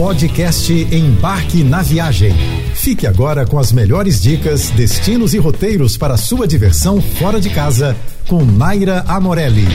Podcast Embarque na Viagem. Fique agora com as melhores dicas, destinos e roteiros para sua diversão fora de casa com Naira Amorelli.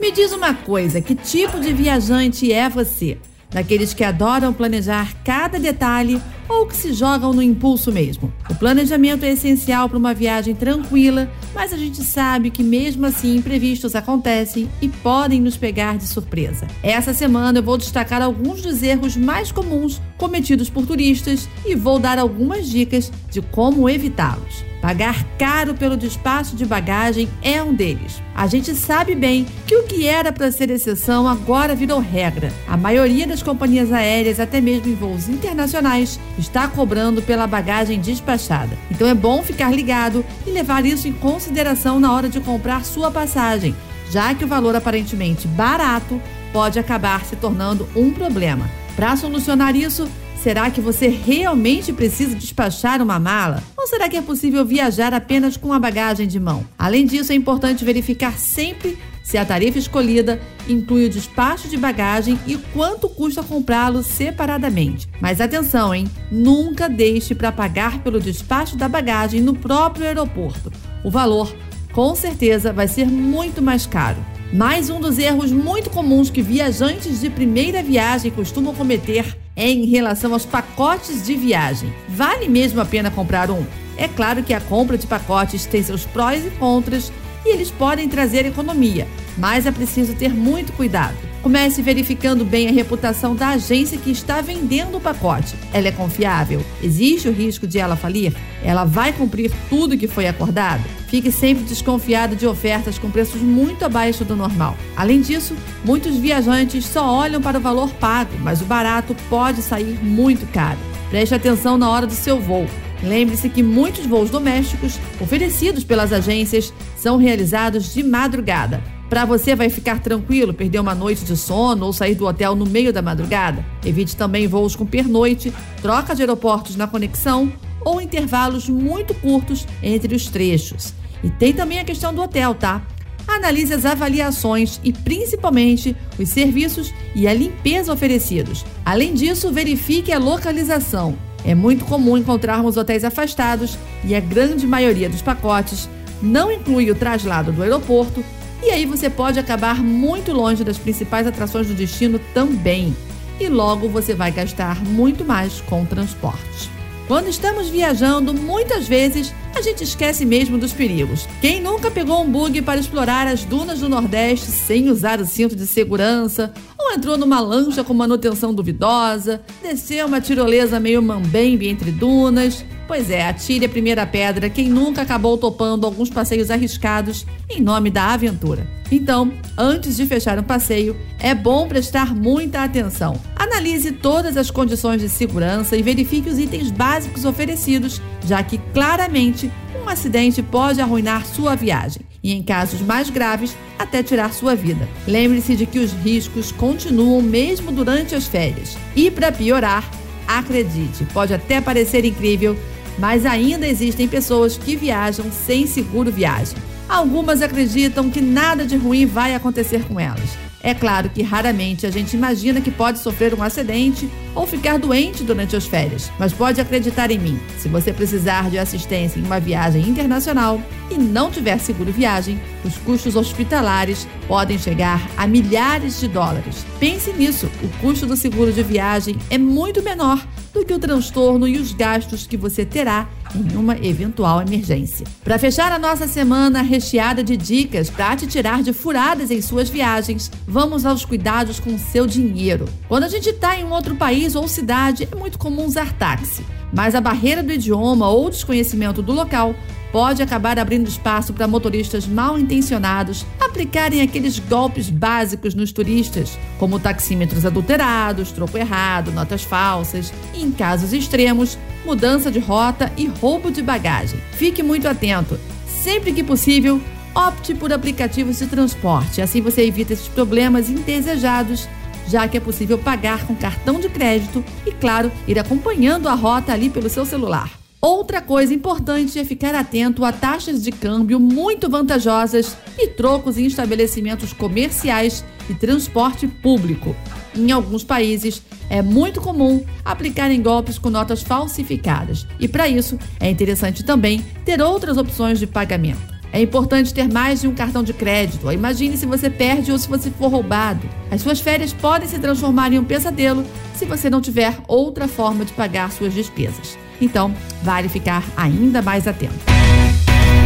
Me diz uma coisa, que tipo de viajante é você? daqueles que adoram planejar cada detalhe ou que se jogam no impulso mesmo. O planejamento é essencial para uma viagem tranquila, mas a gente sabe que mesmo assim imprevistos acontecem e podem nos pegar de surpresa. Essa semana eu vou destacar alguns dos erros mais comuns cometidos por turistas e vou dar algumas dicas de como evitá-los. Pagar caro pelo despacho de bagagem é um deles. A gente sabe bem que o que era para ser exceção agora virou regra. A maioria das companhias aéreas, até mesmo em voos internacionais, está cobrando pela bagagem despachada. Então é bom ficar ligado e levar isso em consideração na hora de comprar sua passagem, já que o valor aparentemente barato pode acabar se tornando um problema. Para solucionar isso, Será que você realmente precisa despachar uma mala? Ou será que é possível viajar apenas com a bagagem de mão? Além disso, é importante verificar sempre se a tarifa escolhida inclui o despacho de bagagem e quanto custa comprá-lo separadamente. Mas atenção, hein? Nunca deixe para pagar pelo despacho da bagagem no próprio aeroporto. O valor, com certeza, vai ser muito mais caro. Mais um dos erros muito comuns que viajantes de primeira viagem costumam cometer é em relação aos pacotes de viagem. Vale mesmo a pena comprar um? É claro que a compra de pacotes tem seus prós e contras e eles podem trazer economia, mas é preciso ter muito cuidado. Comece verificando bem a reputação da agência que está vendendo o pacote. Ela é confiável? Existe o risco de ela falir? Ela vai cumprir tudo que foi acordado? Fique sempre desconfiado de ofertas com preços muito abaixo do normal. Além disso, muitos viajantes só olham para o valor pago, mas o barato pode sair muito caro. Preste atenção na hora do seu voo. Lembre-se que muitos voos domésticos oferecidos pelas agências são realizados de madrugada. Para você vai ficar tranquilo perder uma noite de sono ou sair do hotel no meio da madrugada? Evite também voos com pernoite, troca de aeroportos na conexão ou intervalos muito curtos entre os trechos. E tem também a questão do hotel, tá? Analise as avaliações e principalmente os serviços e a limpeza oferecidos. Além disso, verifique a localização. É muito comum encontrarmos hotéis afastados e a grande maioria dos pacotes não inclui o traslado do aeroporto e aí você pode acabar muito longe das principais atrações do destino também. E logo você vai gastar muito mais com transporte. Quando estamos viajando, muitas vezes a gente esquece mesmo dos perigos. Quem nunca pegou um bug para explorar as dunas do Nordeste sem usar o cinto de segurança? Ou entrou numa lancha com manutenção duvidosa? Desceu uma tirolesa meio mambembe entre dunas? Pois é, atire a primeira pedra quem nunca acabou topando alguns passeios arriscados em nome da aventura. Então, antes de fechar um passeio, é bom prestar muita atenção. Analise todas as condições de segurança e verifique os itens básicos oferecidos, já que claramente um acidente pode arruinar sua viagem e, em casos mais graves, até tirar sua vida. Lembre-se de que os riscos continuam mesmo durante as férias. E, para piorar, acredite, pode até parecer incrível, mas ainda existem pessoas que viajam sem seguro viagem. Algumas acreditam que nada de ruim vai acontecer com elas. É claro que raramente a gente imagina que pode sofrer um acidente ou ficar doente durante as férias, mas pode acreditar em mim. Se você precisar de assistência em uma viagem internacional e não tiver seguro viagem, os custos hospitalares podem chegar a milhares de dólares. Pense nisso: o custo do seguro de viagem é muito menor do que o transtorno e os gastos que você terá em uma eventual emergência. Para fechar a nossa semana recheada de dicas para te tirar de furadas em suas viagens, vamos aos cuidados com o seu dinheiro. Quando a gente está em um outro país ou cidade, é muito comum usar táxi, mas a barreira do idioma ou desconhecimento do local pode acabar abrindo espaço para motoristas mal intencionados aplicarem aqueles golpes básicos nos turistas, como taxímetros adulterados, troco errado, notas falsas e, em casos extremos, mudança de rota e roubo de bagagem. Fique muito atento. Sempre que possível, opte por aplicativos de transporte, assim você evita esses problemas indesejados já que é possível pagar com cartão de crédito e, claro, ir acompanhando a rota ali pelo seu celular. Outra coisa importante é ficar atento a taxas de câmbio muito vantajosas e trocos em estabelecimentos comerciais e transporte público. Em alguns países, é muito comum aplicarem golpes com notas falsificadas. E para isso, é interessante também ter outras opções de pagamento. É importante ter mais de um cartão de crédito. Imagine se você perde ou se você for roubado. As suas férias podem se transformar em um pesadelo se você não tiver outra forma de pagar suas despesas. Então, vale ficar ainda mais atento.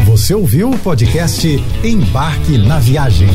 Você ouviu o podcast Embarque na Viagem.